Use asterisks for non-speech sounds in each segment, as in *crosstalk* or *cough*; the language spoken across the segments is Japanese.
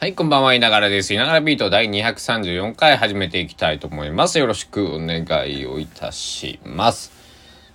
はい、こんばんは、いながらです。いながらビート第234回始めていきたいと思います。よろしくお願いをいたします。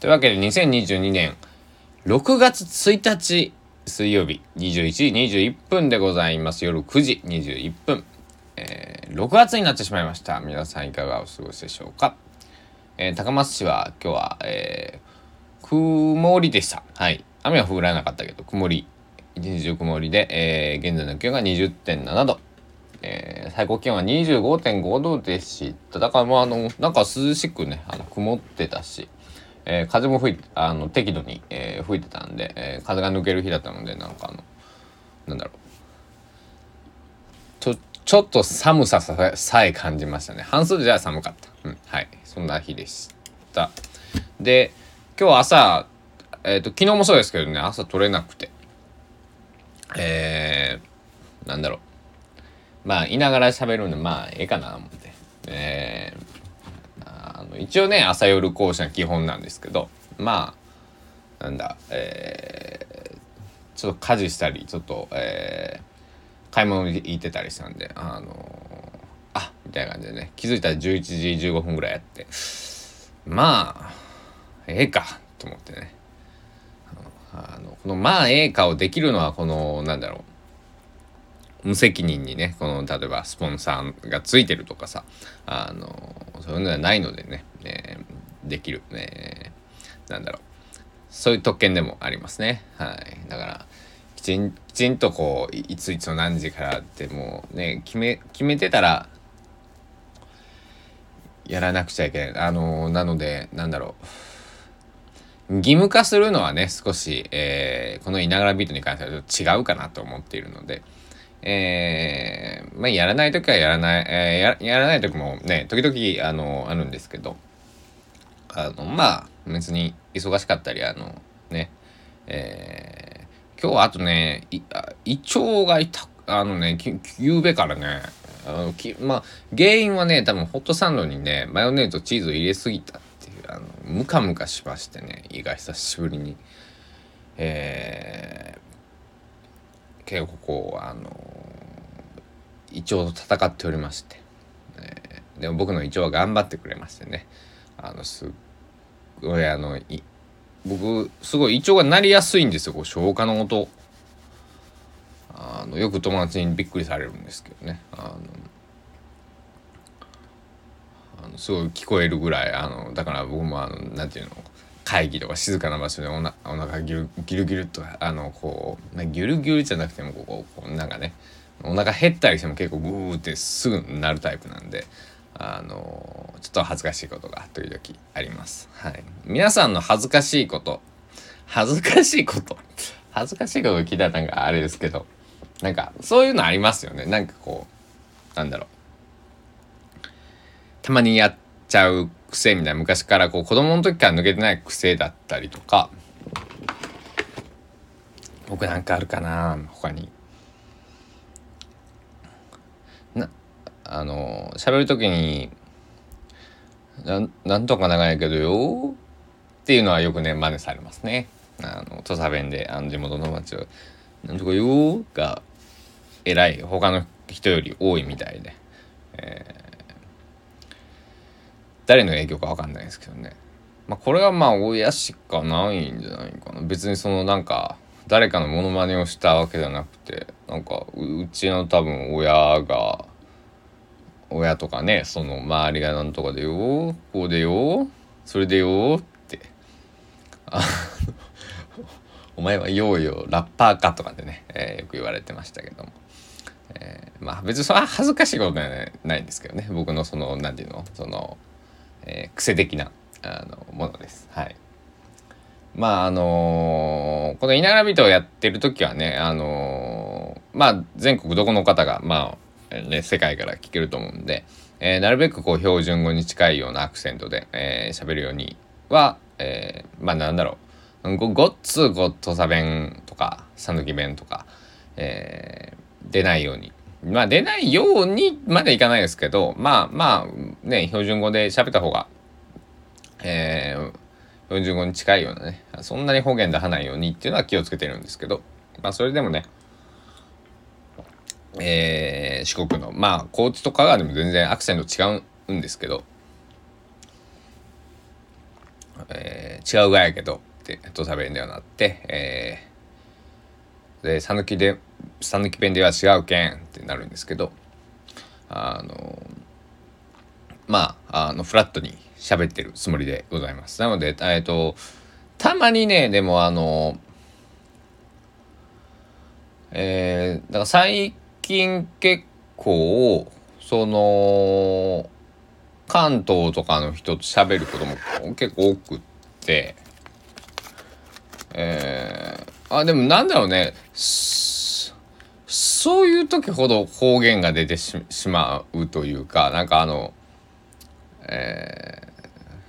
というわけで、2022年6月1日水曜日21時21分でございます。夜9時21分。えー、6月になってしまいました。皆さんいかがお過ごしでしょうか。えー、高松市は今日は、えー、曇りでした。はい。雨は降らなかったけど、曇り一日中曇りで、えー、現在の気温が20.7度。えー、最高気温は25.5度でした。だからもうあの、なんか涼しくね、あの曇ってたし、えー、風も吹い、あの、適度に、えー、吹いてたんで、えー、風が抜ける日だったので、なんかあの、なんだろう。ちょ、ちょっと寒ささえ感じましたね。半袖じゃ寒かった。うん、はい。そんな日でした。で、今日朝、えっ、ー、と、昨日もそうですけどね、朝取れなくて。えー、なんだろう。まあ、いながら喋るんで、まあ、ええかな、思って。えー、あの一応ね、朝夜講師は基本なんですけど、まあ、なんだ、えー、ちょっと家事したり、ちょっと、えー、買い物行ってたりしたんで、あのあみたいな感じでね、気づいたら11時15分ぐらいやって、まあ、ええか、と思ってね。あのこのまあええかをできるのはこのなんだろう。無責任にねこの例えばスポンサーがついてるとかさあのそういうのではないのでね、ね、できる、ね、なんだろう。そういう特権でもありますね。はい。だからきちんきちんとこういついつの何時からってもうね決め決めてたらやらなくちゃいけない。あのなのでなんだろう。義務化するのはね、少し、えー、このいながらビートに関してはちょっと違うかなと思っているので、えー、まあ、やらないときはやらない、えー、や、やらないときもね、時々、あの、あるんですけど、あの、まあ、別に忙しかったり、あの、ね、えー、今日はあとね、い胃腸が痛あのね、ゆうべからね、あのきまあ、原因はね、多分ホットサンドにね、マヨネーズとチーズを入れすぎた。ムカムカしましてね胃が久しぶりに。えー、結構こうあの胃腸と戦っておりまして、えー、でも僕の胃腸は頑張ってくれましてね。あのすっごいあのい僕すごい胃腸がなりやすいんですよこう消化の音。あのよく友達にびっくりされるんですけどね。あのすごい聞こえるぐらいあのだから僕もあのなんていうの会議とか静かな場所でおなお腹ギュルギルギュルとあのこうギュルギュルじゃなくてもこうこうなんかねお腹減ったりしても結構グーってすぐなるタイプなんであのちょっと恥ずかしいことが時々あります。はい、皆さんの恥ずかしいこと恥ずかしいこと。*laughs* 恥ずかしいこと聞いたらなんかあれですけどなんかそういうのありますよね。なんかこうなんだろう。たまにやっちゃう癖みたいな昔からこう子供の時から抜けてない癖だったりとか僕なんかあるかな他に。なあの喋る時にななんとか長いけどよっていうのはよくね真似されますね。あの土佐弁であの地元の町は「なんとかよ」が偉い他の人より多いみたいで、え誰の影響か分かんないですけどね。まあ、これはまあ親しかないんじゃないかな。別にそのなんか誰かのモノマネをしたわけじゃなくてなんかうちの多分親が親とかねその周りがなんとかでよこうでよそれでよってお前はようよラッパーかとかでね、えー、よく言われてましたけども。えー、まあ別にそれは恥ずかしいことではないんですけどね僕のその何て言うの？そのえー、癖的なあのものです。はい。まああのー、この「稲並人」をやってる時はね、あのー、まあ全国どこの方がまあ、ね、世界から聞けると思うんで、えー、なるべくこう標準語に近いようなアクセントで喋、えー、るようには、えー、まあなんだろうごごっつご土佐弁とか讃岐弁とか、えー、出ないようにまあ出ないようにまでいかないですけど、まあまあね、標準語で喋った方が、えー、標準語に近いようなね、そんなに方言出さないようにっていうのは気をつけてるんですけど、まあそれでもね、えー、四国のまあ高知と香川でも全然アクセント違うんですけど、えー、違うがやけどって土佐弁ではなって、えー、で讃岐で讃岐弁では違うけんってなるんですけどあのまああのフラットに喋ってるつもりでございます。なのでえっ、とたまにねでもあのえー、だから最近結構その関東とかの人と喋ることも結構多くってえー、あでもなんだろうねそういう時ほど方言が出てしまうというかなんかあのえ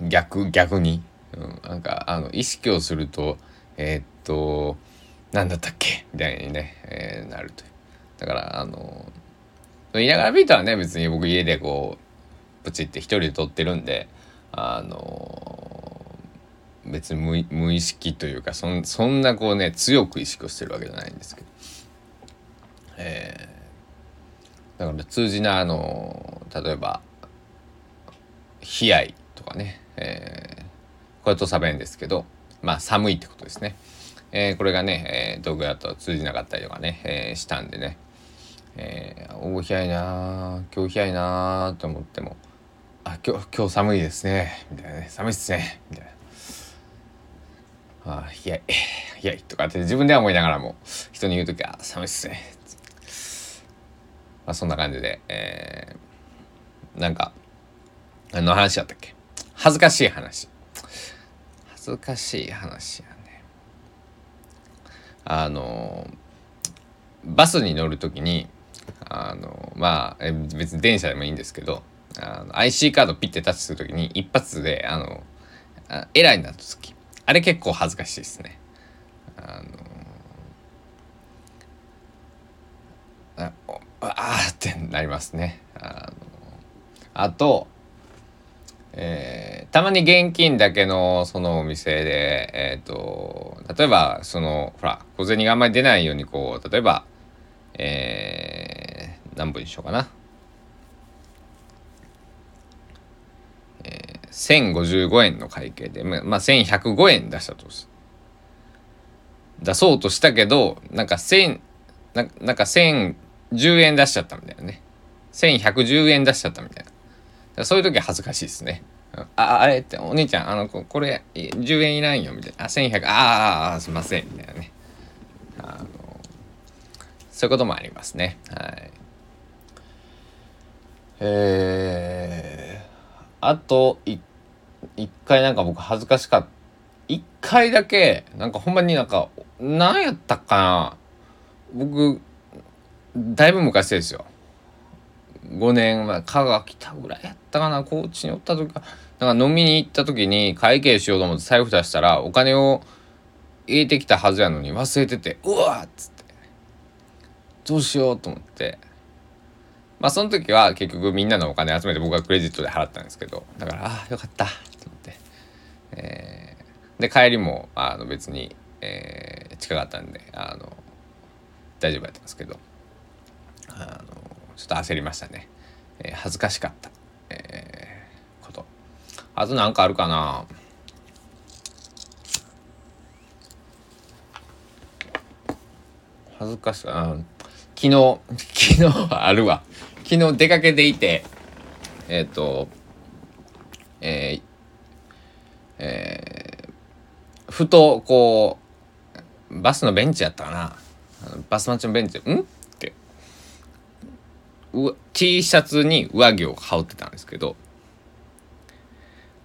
ー、逆逆に、うん、なんかあの意識をするとえー、っと何だったっけ？みたいにね、えー、なるという。だからあの言いながらビートはね別に僕家でこうプチって一人で撮ってるんであの別に無意識というかそんそんなこうね強く意識をしてるわけじゃないんですけど。えー、だから通じなあの例えば「悲哀」とかね、えー、これと差弁ですけどまあ寒いってことですね。えー、これがね、えー、道具だと通じなかったりとかね、えー、したんでね、えー、お冷やいな今日冷やいなと思ってもあ今日今日寒いですね。みたいなね。寒いっすね。みたいな。あ冷やい冷やいとかって自分では思いながらも人に言う時は寒いっすね。まあそんな感じで、えー、なんか何の話やったっけ？恥ずかしい話。恥ずかしい話やね。あのバスに乗る時にあのまあ別に電車でもいいんですけどあの IC カードピッてタッチする時に一発であのエラーになった時。あれ結構恥ずかしいですね。あのああーってなりますね。ああと、えー、たまに現金だけのそのお店で、え、ー、と例えばそのほら小銭があんまり出ないようにこう例えば、えー何本にしようかな。えー、1055円の会計で、まあ、1105円出したと出そうとしたけど、なんか1000、ななんか10円出しちゃったんだよね。1110円出しちゃったみたいな。そういう時は恥ずかしいですね。あ、あれって、お兄ちゃん、あの、これ、10円いらんよ、みたいな。あ、1100、ああ、すいません、みたいなね。あの、そういうこともありますね。はい。えー、あと一回なんか僕恥ずかしかった。一回だけ、なんかほんまになんか、何やったかな僕、だいぶ昔ですよ。5年前、香川来たぐらいやったかな高知におった時か。なんか飲みに行った時に会計しようと思って財布出したら、お金を入れてきたはずやのに忘れてて、うわっつって。どうしようと思って。まあその時は結局みんなのお金集めて僕はクレジットで払ったんですけどだからああよかったと思って、えー、で帰りもあの別に、えー、近かったんであの大丈夫やったんですけどあのちょっと焦りましたね、えー、恥ずかしかった、えー、こと。あと何かあるかな。恥ずかしか昨日 *laughs* 昨日あるわ。昨日出かけていて、えっ、ー、と、えー、えー、ふと、こう、バスのベンチやったかな。バス待ちのベンチ。で、ん、T シャツに上着を羽織ってたんですけど、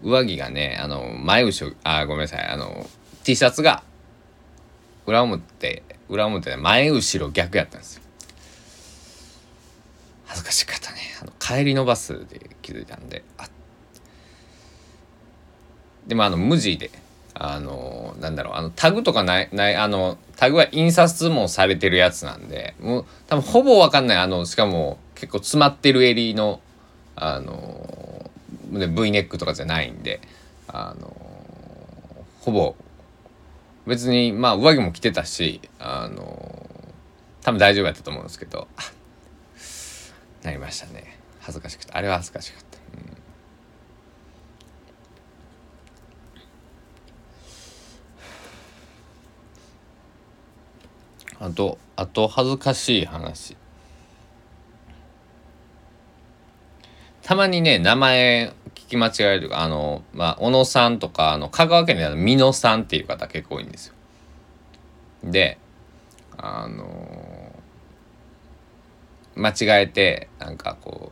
上着がね、あの、前後ろ、あ、ごめんなさい、あの、T シャツが、裏表、裏表で前後ろ逆やったんですよ。恥ずかしかったね。あの帰りのバスで気づいたんであでもあの無地であのなんだろうあのタグとかないないあのタグは印刷もされてるやつなんでもう多分ほぼ分かんない。あのしかも結構詰まってる襟のあの V ネックとかじゃないんであのほぼ別にまあ上着も着てたしあの多分大丈夫やったと思うんですけど *laughs* なりましたね。恥ずかしくて。あれは恥ずかしかった、うん、あとあと恥ずかしい話。たまにね名前聞き間違えるとかあのまあ小野さんとかあの香川県であの美濃さんっていう方結構多いんですよ。であの間違えてなんかこ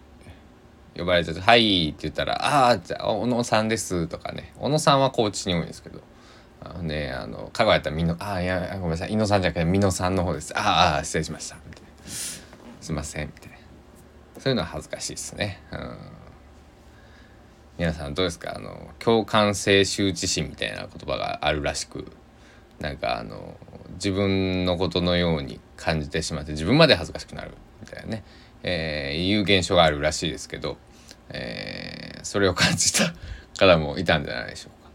う呼ばれちゃって「はい」って言ったら「ああじゃあ小野さんです」とかね。小野さんは高知に多いんですけど。あのねあの香川やったらみのああいやごめんなさい。伊野さんじゃなくて美濃さんの方です。ああ失礼しました。みたいな。すいません。みたいな。そういうのは恥ずかしいですね。うん。皆さんどうですか？あの共感性羞恥心みたいな言葉があるらしくなんかあの自分のことのように感じてしまって自分まで恥ずかしくなるみたいなね、えー、いう現象があるらしいですけど、えー、それを感じた方もいたんじゃないでしょうか。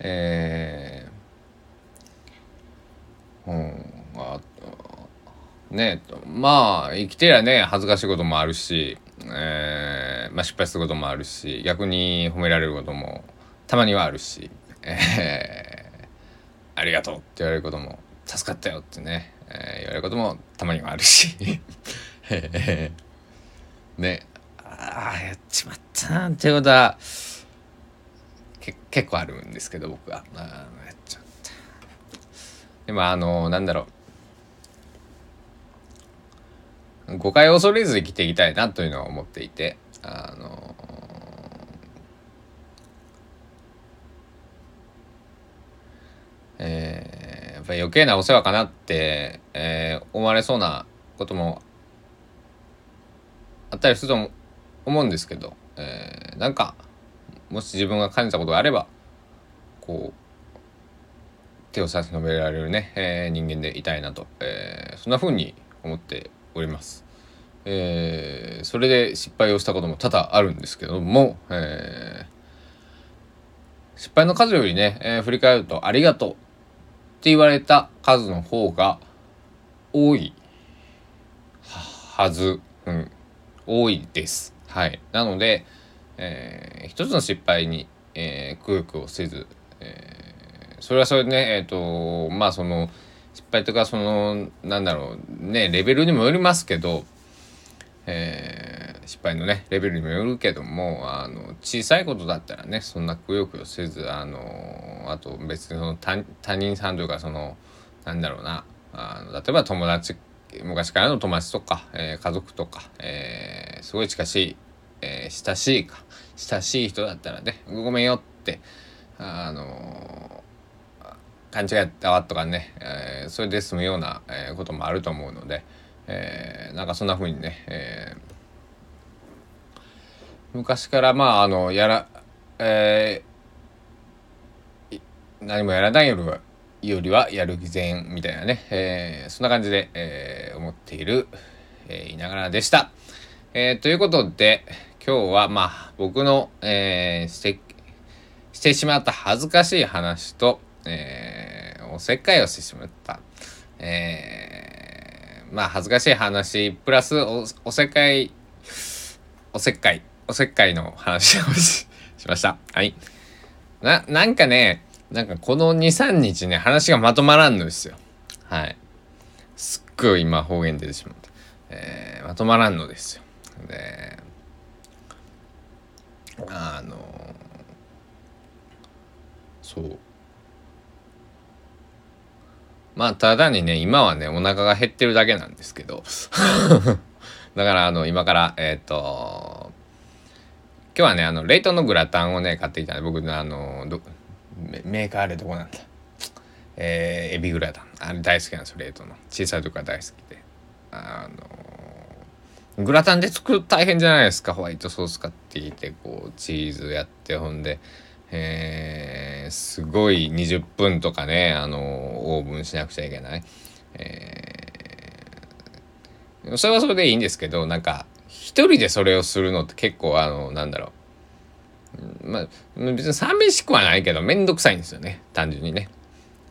えー、うんあねまあ生きてりゃね恥ずかしいこともあるし、えーまあ、失敗することもあるし逆に褒められることもたまにはあるし、えー、ありがとうって言われることも助かったよってね、えー、言われることもたまにはあるし *laughs* ねああやっちまったなっていうことはけ結構あるんですけど僕は。あやっちゃった。でもあのなんだろう。誤解を恐れず生きていきたいなというのは思っていてあのえー、やっぱり余計なお世話かなって、えー、思われそうなこともあったりすると思うんですけど、えー、なんかもし自分が感じたことがあればこう手を差し伸べられるね、えー、人間でいたいなと、えー、そんな風に思っております。えー、それで失敗をしたことも多々あるんですけども、えー、失敗の数よりね、えー、振り返ると「ありがとう」って言われた数の方が多いはず、うん、多いです。はい、なので、えー、一つの失敗に、えー、くよくよせず、えー、それはそれでねえっ、ー、とまあその敗とかそのなんだろうねレベルにもよりますけど、えー、失敗のねレベルにもよるけどもあの小さいことだったらねそんなくよくよせずあのあと別にその他人さんというかそのなんだろうなあの例えば友達昔からの友達とか、えー、家族とか、えー、すごい近しい、えー、親しいか親しい人だったらねごめんよってあの勘違いったわとかね、えそれで済むような、えこともあると思うので、えなんかそんな風にね、え昔からまああのやら、え何もやらないよりはよりはやる偽善みたいなね、えー、そんな感じで、えー、思っている、えー、いながらでした。えー、ということで、今日はまあ僕の、えー、してしてしまった恥ずかしい話と、えー、おせっかいをしてしまった、えー、まあ恥ずかしい話プラスおおせっかいおせっかいおせっかいの話をしました。はい。な、なんかね、なんかこの2、3日ね、話がまとまらんのですよ。はい。すっごい今方言出てしまった。えー、まとまらんのですよ。で、あのそう。まあ、ただにね、今はね、お腹が減ってるだけなんですけど。*laughs* だから、あの、今から、えっ、ー、と、今日はね、あの、冷凍のグラタンをね、買ってきたんで、僕、あの、メーカーあれどこなんだ。えー、エビグラタン。あれ大好きなんですよ冷凍の。小さい時から大好きで。あのグラタンで作る大変じゃないですかホワイトソース買ってきてこうチーズやってほんでえー、すごい20分とかねあのオーブンしなくちゃいけない、えー、それはそれでいいんですけどなんか一人でそれをするのって結構あのなんだろうまあ、別に寂しくはないけど、めんどくさいんですよね。単純にね。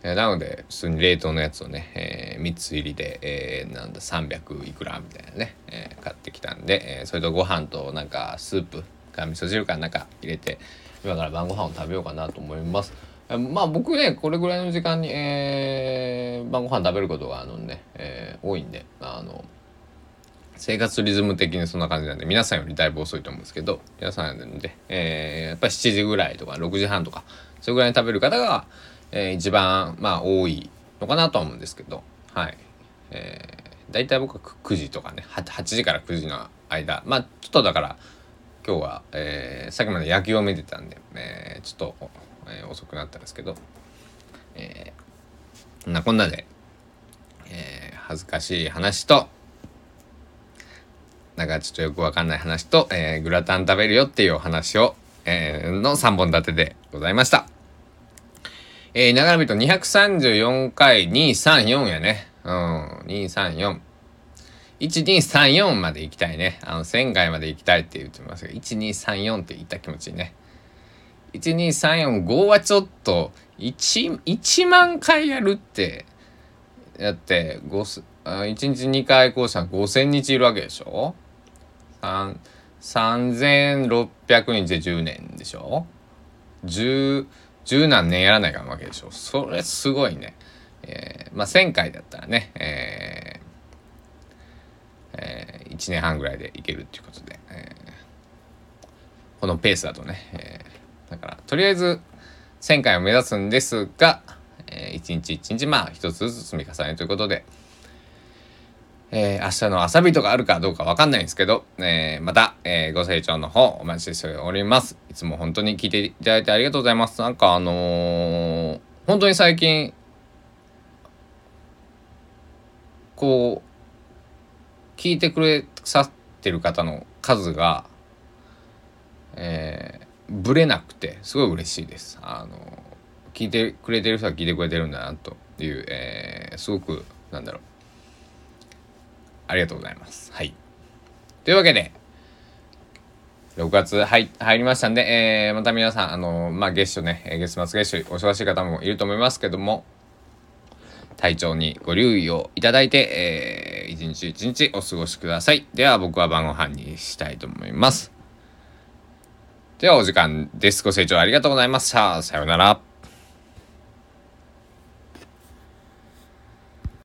なので、普通に冷凍のやつをね、えー、3つ入りで、えー、なんだ、300いくらみたいなね、えー、買ってきたんで、えー、それとご飯となんかスープか味噌汁かなんか入れて今から晩ご飯を食べようかなと思います。まあ僕ねこれぐらいの時間に、えー、晩ご飯食べることがあのね、えー、多いんであの生活リズム的にそんな感じなんで皆さんよりだいぶ遅いと思うんですけど皆さんなんで、えー、やっぱり7時ぐらいとか6時半とかそれぐらいに食べる方が、えー、一番まあ多いのかなとは思うんですけどはい。えー、大体僕は9時とかね 8, 8時から9時の間まあちょっとだから今日は、えー、さっきまで野球を見てたんで、えー、ちょっと、えー、遅くなったんですけど、えー、なこんなで、えー、恥ずかしい話となんかちょっとよくわかんない話と、えー、グラタン食べるよっていうお話を、えー、の3本立てでございました。えー、長らと234回234やね。うん、234。1234まで行きたいね。あの、1000回まで行きたいって言ってますが、1234って言った気持ちいいね。12345はちょっと1、1万回やるって、だって、1日2回こうしたら5000日いるわけでしょ ?3、3600日で10年でしょ ?10、10何年やらないかんわけでしょ？それすごいね。えー、まあ1000回だったらね、えーえー、1年半ぐらいでいけるっていうことで、えー、このペースだとね、えー、だからとりあえず1000回を目指すんですが、えー、1日1日まあ一つずつ積み重ねということで、えー、明日の朝日とかあるかどうかわかんないんですけど、えー、また、えー、ご清聴の方お待ちしております。いつも本当に聞いていただいてありがとうございます。なんかあのー、本当に最近、こう、聞いてくれさってる方の数が、えー、ぶれなくて、すごい嬉しいです。あの、聞いてくれてる人は聞いてくれてるんだな、という、えー、すごく、なんだろう、ありがとうございます。はい。というわけで、6月入入りましたんで、えー、また皆さん、あのー、まあ、月初ね、月末月初、お忙しい方もいると思いますけども、体調にご留意をいただいて、えー、一日一日お過ごしください。では僕は晩ご飯にしたいと思います。ではお時間です。ご清聴ありがとうございました。さようなら。